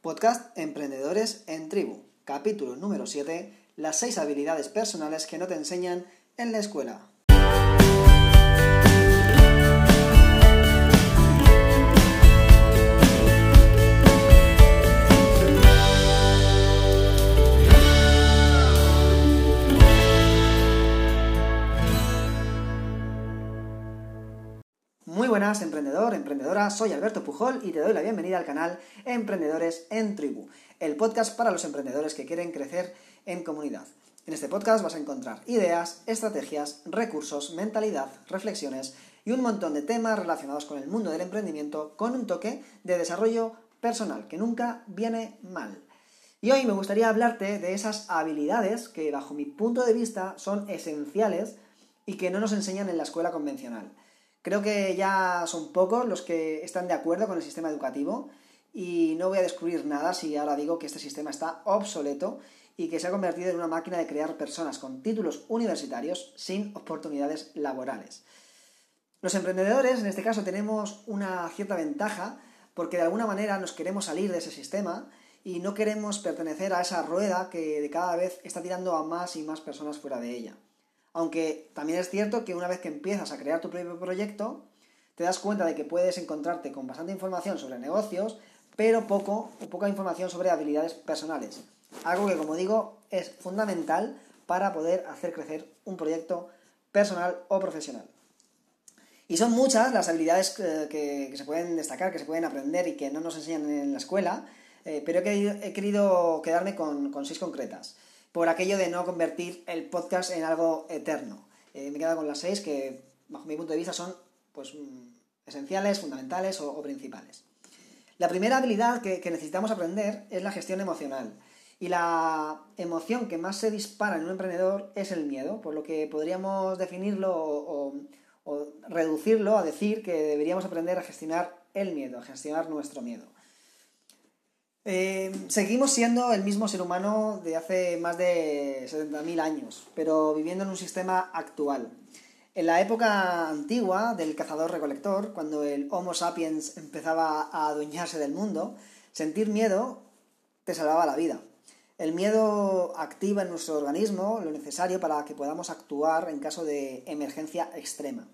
Podcast Emprendedores en Tribu, capítulo número 7, las 6 habilidades personales que no te enseñan en la escuela. Emprendedor, emprendedora, soy Alberto Pujol y te doy la bienvenida al canal Emprendedores en Tribu, el podcast para los emprendedores que quieren crecer en comunidad. En este podcast vas a encontrar ideas, estrategias, recursos, mentalidad, reflexiones y un montón de temas relacionados con el mundo del emprendimiento con un toque de desarrollo personal que nunca viene mal. Y hoy me gustaría hablarte de esas habilidades que bajo mi punto de vista son esenciales y que no nos enseñan en la escuela convencional. Creo que ya son pocos los que están de acuerdo con el sistema educativo y no voy a descubrir nada si ahora digo que este sistema está obsoleto y que se ha convertido en una máquina de crear personas con títulos universitarios sin oportunidades laborales. Los emprendedores, en este caso, tenemos una cierta ventaja porque de alguna manera nos queremos salir de ese sistema y no queremos pertenecer a esa rueda que de cada vez está tirando a más y más personas fuera de ella. Aunque también es cierto que una vez que empiezas a crear tu propio proyecto, te das cuenta de que puedes encontrarte con bastante información sobre negocios, pero poco o poca información sobre habilidades personales. Algo que, como digo, es fundamental para poder hacer crecer un proyecto personal o profesional. Y son muchas las habilidades que, se pueden destacar, que se pueden aprender y que no nos enseñan en la escuela, eh, pero he querido, quedarme con seis concretas por aquello de no convertir el podcast en algo eterno. Eh, me he quedado con las seis que, bajo mi punto de vista, son pues, mm, esenciales, fundamentales o, principales. La primera habilidad que, necesitamos aprender es la gestión emocional. Y la emoción que más se dispara en un emprendedor es el miedo, por lo que podríamos definirlo o reducirlo a decir que deberíamos aprender a gestionar el miedo, a gestionar nuestro miedo. Eh, seguimos siendo el mismo ser humano de hace más de 70.000 años, pero viviendo en un sistema actual. En la época antigua del cazador-recolector, cuando el Homo sapiens empezaba a adueñarse del mundo, sentir miedo te salvaba la vida. El miedo activa en nuestro organismo lo necesario para que podamos actuar en caso de emergencia extrema.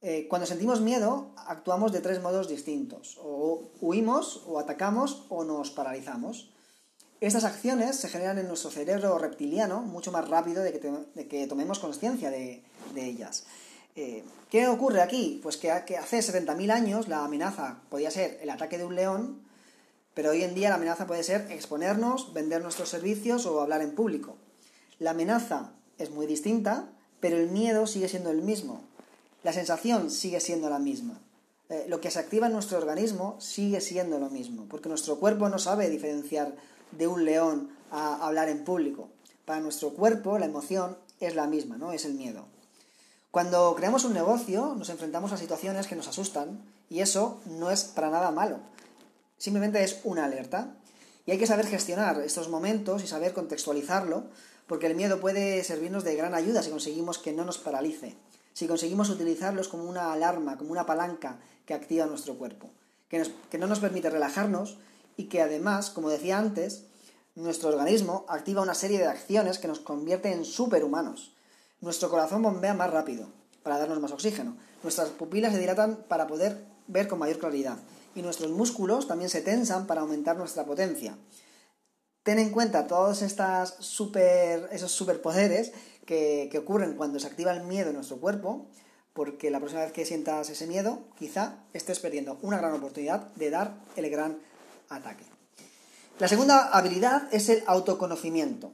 Eh, cuando sentimos miedo, actuamos de tres modos distintos. O huimos, o atacamos, o nos paralizamos. Estas acciones se generan en nuestro cerebro reptiliano mucho más rápido de que, tomemos conciencia de, ellas. Eh, ¿Qué ocurre aquí? Pues que, que hace 70.000 años la amenaza podía ser el ataque de un león, pero hoy en día la amenaza puede ser exponernos, vender nuestros servicios o hablar en público. La amenaza es muy distinta, pero el miedo sigue siendo el mismo la sensación sigue siendo la misma. Eh, lo que se activa en nuestro organismo sigue siendo lo mismo, porque nuestro cuerpo no sabe diferenciar de un león a hablar en público. Para nuestro cuerpo la emoción es la misma, ¿no? Es el miedo. Cuando creamos un negocio nos enfrentamos a situaciones que nos asustan y eso no es para nada malo. Simplemente es una alerta. Y hay que saber gestionar estos momentos y saber contextualizarlo, porque el miedo puede servirnos de gran ayuda si conseguimos que no nos paralice si conseguimos utilizarlos como una alarma, como una palanca que activa nuestro cuerpo, que, no nos permite relajarnos y que además, como decía antes, nuestro organismo activa una serie de acciones que nos convierte en superhumanos. Nuestro corazón bombea más rápido para darnos más oxígeno. Nuestras pupilas se dilatan para poder ver con mayor claridad. Y nuestros músculos también se tensan para aumentar nuestra potencia. Ten en cuenta todos estas super, esos superpoderes que, ocurren cuando se activa el miedo en nuestro cuerpo, porque la próxima vez que sientas ese miedo, quizá estés perdiendo una gran oportunidad de dar el gran ataque. La segunda habilidad es el autoconocimiento.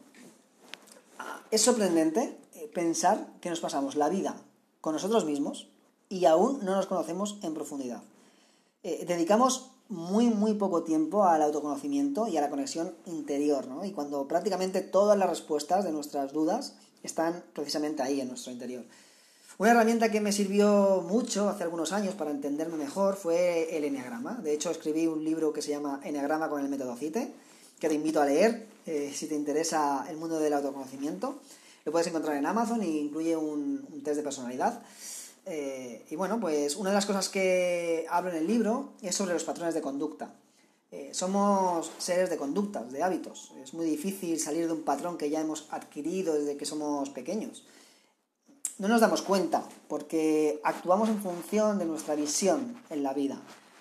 Es sorprendente eh, pensar que nos pasamos la vida con nosotros mismos y aún no nos conocemos en profundidad. Eh, dedicamos muy, muy poco tiempo al autoconocimiento y a la conexión interior, ¿no? Y cuando prácticamente todas las respuestas de nuestras dudas están precisamente ahí en nuestro interior. Una herramienta que me sirvió mucho hace algunos años para entenderme mejor fue el Enneagrama. De hecho, escribí un libro que se llama Enneagrama con el método CITE, que te invito a leer eh, si te interesa el mundo del autoconocimiento. Lo puedes encontrar en Amazon e incluye un, test de personalidad. Eh, y bueno, pues una de las cosas que hablo en el libro es sobre los patrones de conducta. Eh, somos seres de conductas, de hábitos. Es muy difícil salir de un patrón que ya hemos adquirido desde que somos pequeños. No nos damos cuenta porque actuamos en función de nuestra visión en la vida.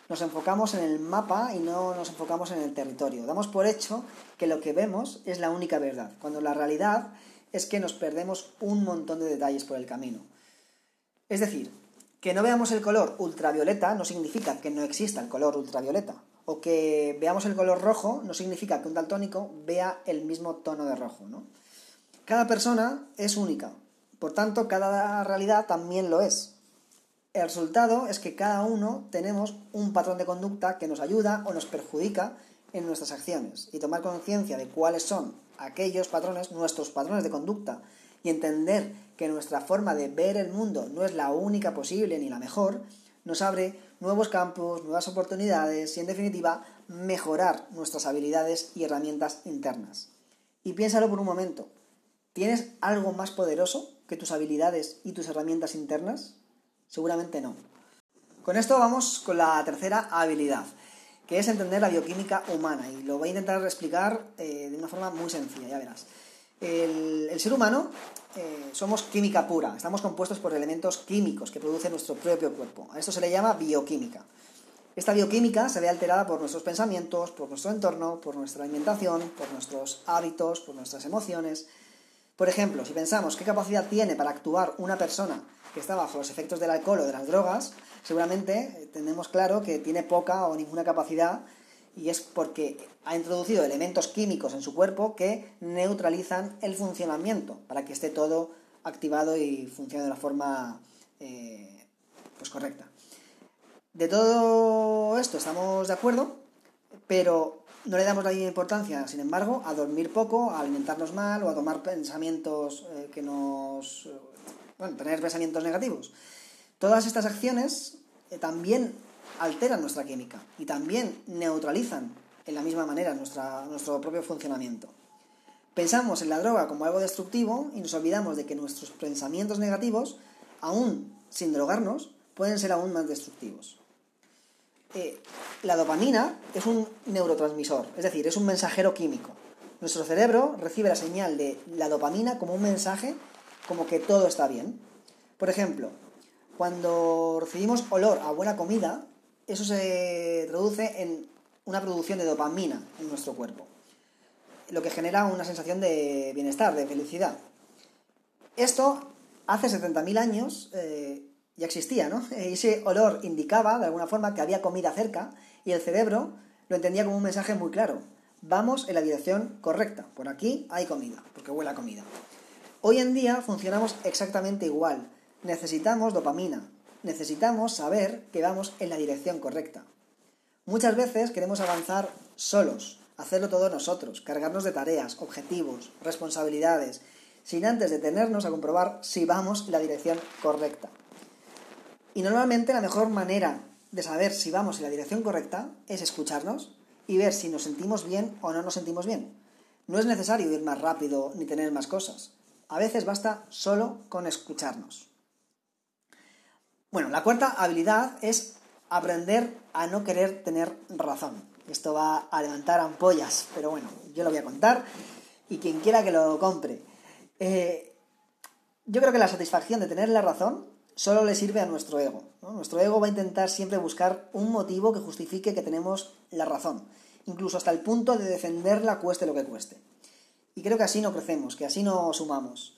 Nos enfocamos en el mapa y no nos enfocamos en el territorio. Damos por hecho que lo que vemos es la única verdad, cuando la realidad es que nos perdemos un montón de detalles por el camino. Es decir, que no veamos el color ultravioleta no significa que no exista el color ultravioleta. O que veamos el color rojo no significa que un daltónico vea el mismo tono de rojo. ¿no? Cada persona es única. Por tanto, cada realidad también lo es. El resultado es que cada uno tenemos un patrón de conducta que nos ayuda o nos perjudica en nuestras acciones. Y tomar conciencia de cuáles son aquellos patrones, nuestros patrones de conducta, y entender que nuestra forma de ver el mundo no es la única posible ni la mejor, nos abre nuevos campos, nuevas oportunidades y, en definitiva, mejorar nuestras habilidades y herramientas internas. Y piénsalo por un momento. ¿Tienes algo más poderoso que tus habilidades y tus herramientas internas? Seguramente no. Con esto vamos con la tercera habilidad, que es entender la bioquímica humana. Y lo voy a intentar explicar eh, de una forma muy sencilla, ya verás. El, ser humano eh, somos química pura, estamos compuestos por elementos químicos que produce nuestro propio cuerpo. A esto se le llama bioquímica. Esta bioquímica se ve alterada por nuestros pensamientos, por nuestro entorno, por nuestra alimentación, por nuestros hábitos, por nuestras emociones. Por ejemplo, si pensamos qué capacidad tiene para actuar una persona que está bajo los efectos del alcohol o de las drogas, seguramente tenemos claro que tiene poca o ninguna capacidad y es porque ha introducido elementos químicos en su cuerpo que neutralizan el funcionamiento para que esté todo activado y funcione de la forma eh, pues correcta. De todo esto estamos de acuerdo, pero no le damos la importancia, sin embargo, a dormir poco, a alimentarnos mal o a tomar pensamientos eh, que nos... bueno, tener pensamientos negativos. Todas estas acciones eh, también alteran nuestra química y también neutralizan en la misma manera nuestro propio funcionamiento. Pensamos en la droga como algo destructivo y nos olvidamos de que nuestros pensamientos negativos, aún sin drogarnos, pueden ser aún más destructivos. Eh, la dopamina es un neurotransmisor, es decir, es un mensajero químico. Nuestro cerebro recibe la señal de la dopamina como un mensaje como que todo está bien. Por ejemplo, cuando recibimos olor a buena comida, eso se traduce en una producción de dopamina en nuestro cuerpo, lo que genera una sensación de bienestar, de felicidad. Esto hace 70.000 años eh, ya existía, ¿no? Ese olor indicaba, de alguna forma, que había comida cerca y el cerebro lo entendía como un mensaje muy claro. Vamos en la dirección correcta, por aquí hay comida, porque huele a comida. Hoy en día funcionamos exactamente igual. Necesitamos dopamina, necesitamos saber que vamos en la dirección correcta. Muchas veces queremos avanzar solos, hacerlo todo nosotros, cargarnos de tareas, objetivos, responsabilidades, sin antes detenernos a comprobar si vamos en la dirección correcta. Y normalmente la mejor manera de saber si vamos en la dirección correcta es escucharnos y ver si nos sentimos bien o no nos sentimos bien. No es necesario ir más rápido ni tener más cosas. A veces basta solo con escucharnos. Bueno, la cuarta habilidad es aprender a no querer tener razón. Esto va a levantar ampollas, pero bueno, yo lo voy a contar y quien quiera que lo compre. Eh, yo creo que la satisfacción de tener la razón solo le sirve a nuestro ego. Nuestro ego va a intentar siempre buscar un motivo que justifique que tenemos la razón, incluso hasta el punto de defenderla cueste lo que cueste. Y creo que así no crecemos, que así no sumamos.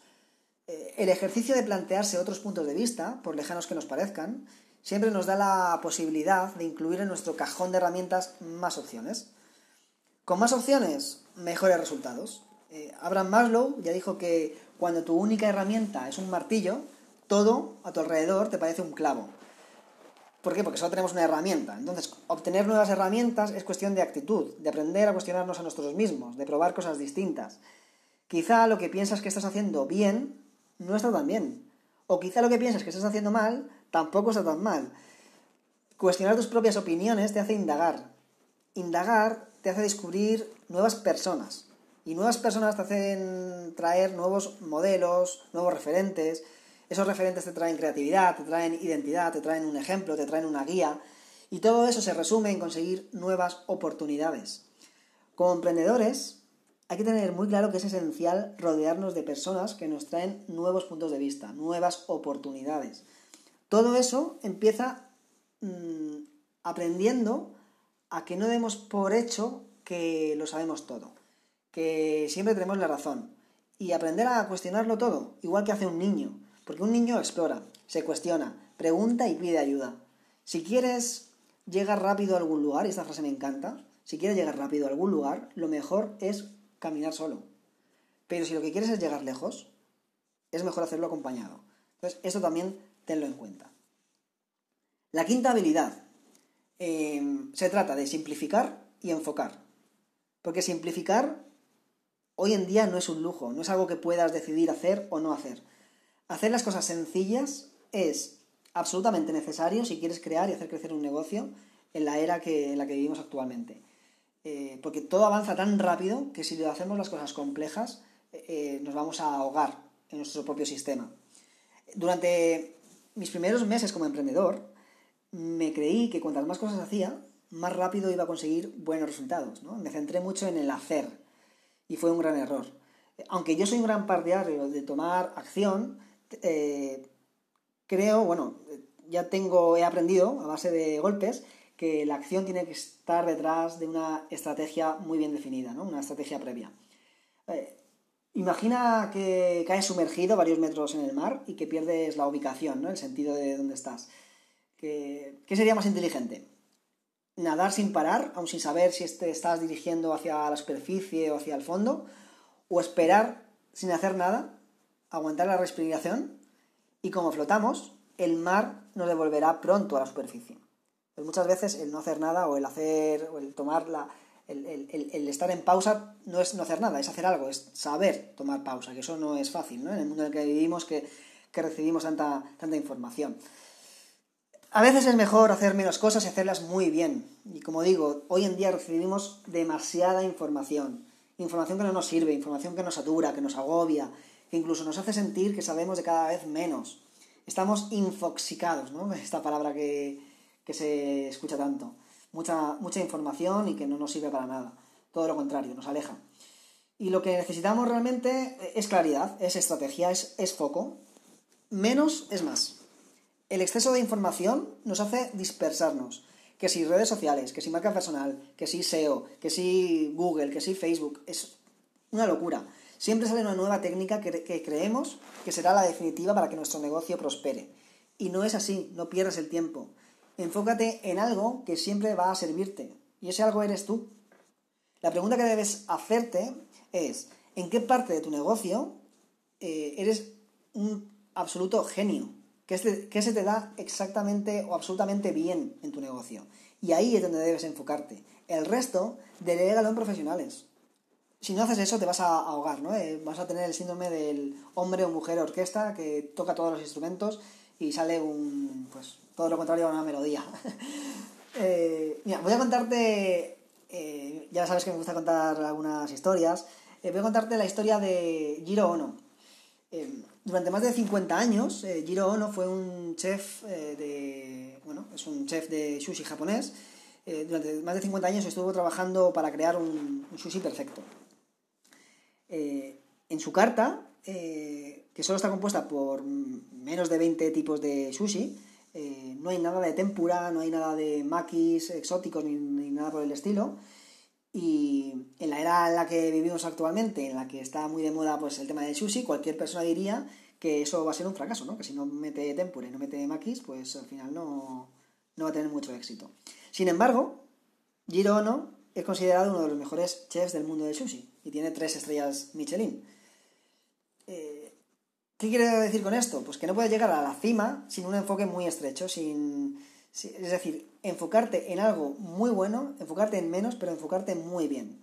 Eh, el ejercicio de plantearse otros puntos de vista, por lejanos que nos parezcan, siempre nos da la posibilidad de incluir en nuestro cajón de herramientas más opciones. Con más opciones, mejores resultados. Eh, Abraham Maslow ya dijo que cuando tu única herramienta es un martillo, todo a tu alrededor te parece un clavo. ¿Por qué? Porque solo tenemos una herramienta. Entonces, obtener nuevas herramientas es cuestión de actitud, de aprender a cuestionarnos a nosotros mismos, de probar cosas distintas. Quizá lo que piensas que estás haciendo bien no está tan bien. O quizá lo que piensas que estás haciendo mal tampoco está tan mal. Cuestionar tus propias opiniones te hace indagar. Indagar te hace descubrir nuevas personas. Y nuevas personas te hacen traer nuevos modelos, nuevos referentes. Esos referentes te traen creatividad, te traen identidad, te traen un ejemplo, te traen una guía. Y todo eso se resume en conseguir nuevas oportunidades. Como emprendedores, hay que tener muy claro que es esencial rodearnos de personas que nos traen nuevos puntos de vista, nuevas oportunidades. Todo eso empieza mm, aprendiendo a que no demos por hecho que lo sabemos todo, que siempre tenemos la razón y aprender a cuestionarlo todo, igual que hace un niño, porque un niño explora, se cuestiona, pregunta y pide ayuda. Si quieres llegar rápido a algún lugar, y esta frase me encanta, si quieres llegar rápido a algún lugar, lo mejor es caminar solo. Pero si lo que quieres es llegar lejos, es mejor hacerlo acompañado. Entonces, esto también tenlo en cuenta. La quinta habilidad. Eh, se trata de simplificar y enfocar. Porque simplificar hoy en día no es un lujo, no es algo que puedas decidir hacer o no hacer. Hacer las cosas sencillas es absolutamente necesario si quieres crear y hacer crecer un negocio en la era que, en la que vivimos actualmente. Eh, porque todo avanza tan rápido que si hacemos las cosas complejas eh, nos vamos a ahogar en nuestro propio sistema. Durante mis primeros meses como emprendedor, me creí que cuantas más cosas hacía, más rápido iba a conseguir buenos resultados. ¿no? Me centré mucho en el hacer y fue un gran error. Aunque yo soy un gran partidario de tomar acción, eh, creo, bueno, ya tengo, he aprendido a base de golpes que la acción tiene que estar detrás de una estrategia muy bien definida, ¿no? Una estrategia previa. Eh, imagina que caes sumergido varios metros en el mar y que pierdes la ubicación, ¿no? El sentido de dónde estás. ¿Qué, sería más inteligente? ¿Nadar sin parar, aun sin saber si te estás dirigiendo hacia la superficie o hacia el fondo? ¿O esperar sin hacer nada, aguantar la respiración y como flotamos, el mar nos devolverá pronto a la superficie? Pues muchas veces el no hacer nada o el hacer o el tomar la, el, el, estar en pausa no es no hacer nada, es hacer algo, es saber tomar pausa, que eso no es fácil, ¿no? En el mundo en el que vivimos, que, que recibimos tanta, tanta información. A veces es mejor hacer menos cosas y hacerlas muy bien. Y como digo, hoy en día recibimos demasiada información. Información que no nos sirve, información que nos satura, que nos agobia, que incluso nos hace sentir que sabemos de cada vez menos. Estamos infoxicados, ¿no? Esta palabra que, que se escucha tanto. Mucha, mucha información y que no nos sirve para nada. Todo lo contrario, nos aleja. Y lo que necesitamos realmente es claridad, es estrategia, es, es foco. Menos es más. El exceso de información nos hace dispersarnos. Que si redes sociales, que si marca personal, que si SEO, que si Google, que si Facebook, es una locura. Siempre sale una nueva técnica que, que creemos que será la definitiva para que nuestro negocio prospere. Y no es así, no pierdas el tiempo enfócate en algo que siempre va a servirte. Y ese algo eres tú. La pregunta que debes hacerte es, ¿en qué parte de tu negocio eh, eres un absoluto genio? ¿Qué se, te da exactamente o absolutamente bien en tu negocio? Y ahí es donde debes enfocarte. El resto, delégalo en profesionales. Si no haces eso, te vas a ahogar, ¿no? Eh, vas a tener el síndrome del hombre o mujer orquesta que toca todos los instrumentos y sale un, pues, todo lo contrario a una melodía. Eh, mira, voy a contarte, eh, ya sabes que me gusta contar algunas historias, eh, voy a contarte la historia de Jiro Ono. durante más de 50 años, Jiro Ono fue un chef de, bueno, es un chef de sushi japonés. durante más de 50 años estuvo trabajando para crear un, un sushi perfecto. en su carta, que solo está compuesta por menos de 20 tipos de sushi, eh, no hay nada de tempura, no hay nada de maquis exóticos ni, nada por el estilo. Y en la era en la que vivimos actualmente, en la que está muy de moda pues, el tema del sushi, cualquier persona diría que eso va a ser un fracaso, ¿no? Que si no mete tempura y no mete maquis, pues al final no, no va a tener mucho éxito. Sin embargo, Jiro Ono es considerado uno de los mejores chefs del mundo del sushi y tiene tres estrellas Michelin. Eh, ¿Qué quiere decir con esto? Pues que no puedes llegar a la cima sin un enfoque muy estrecho, sin, es decir, enfocarte en algo muy bueno, enfocarte en menos, pero enfocarte muy bien.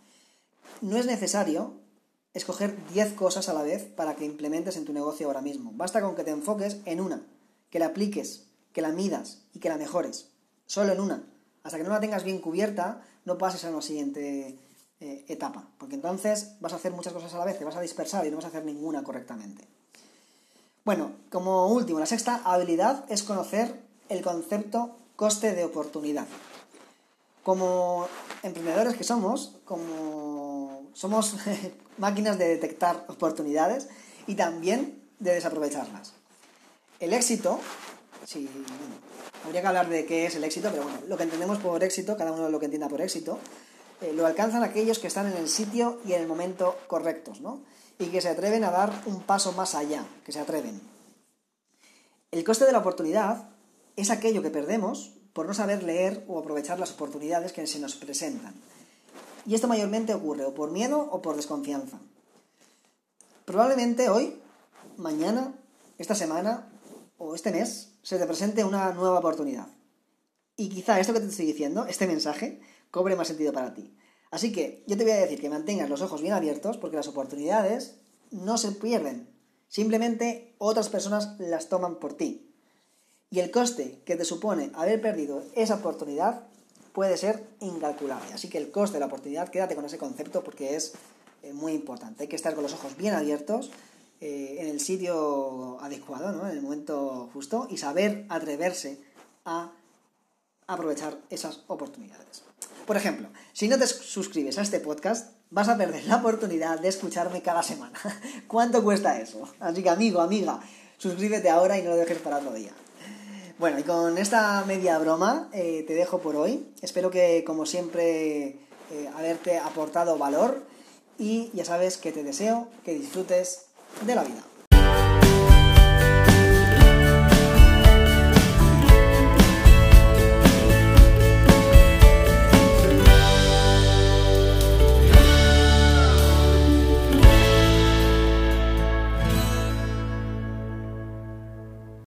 No es necesario escoger 10 cosas a la vez para que implementes en tu negocio ahora mismo. Basta con que te enfoques en una, que la apliques, que la midas y que la mejores. Solo en una. Hasta que no la tengas bien cubierta, no pases a la siguiente eh, etapa. Porque entonces vas a hacer muchas cosas a la vez, te vas a dispersar y no vas a hacer ninguna correctamente. Bueno, como último, la sexta habilidad es conocer el concepto coste de oportunidad. Como emprendedores que somos, como somos máquinas de detectar oportunidades y también de desaprovecharlas. El éxito, si, habría que hablar de qué es el éxito, pero bueno, lo que entendemos por éxito, cada uno lo que entienda por éxito, eh, lo alcanzan aquellos que están en el sitio y en el momento correctos, ¿no? Y que se atreven a dar un paso más allá, que se atreven. El coste de la oportunidad es aquello que perdemos por no saber leer o aprovechar las oportunidades que se nos presentan. Y esto mayormente ocurre o por miedo o por desconfianza. Probablemente hoy, mañana, esta semana o este mes se te presente una nueva oportunidad. Y quizá esto que te estoy diciendo, este mensaje, cobre más sentido para ti. Así que yo te voy a decir que mantengas los ojos bien abiertos porque las oportunidades no se pierden. Simplemente otras personas las toman por ti. Y el coste que te supone haber perdido esa oportunidad puede ser incalculable. Así que el coste de la oportunidad, quédate con ese concepto porque es eh, muy importante. Hay que estar con los ojos bien abiertos eh, en el sitio adecuado, ¿no? en el momento justo y saber atreverse a aprovechar esas oportunidades. Por ejemplo, si no te suscribes a este podcast, vas a perder la oportunidad de escucharme cada semana. ¿Cuánto cuesta eso? Así que amigo, amiga, suscríbete ahora y no lo dejes para otro día. Bueno, y con esta media broma eh, te dejo por hoy. Espero que, como siempre, eh, haberte aportado valor y ya sabes que te deseo que disfrutes de la vida.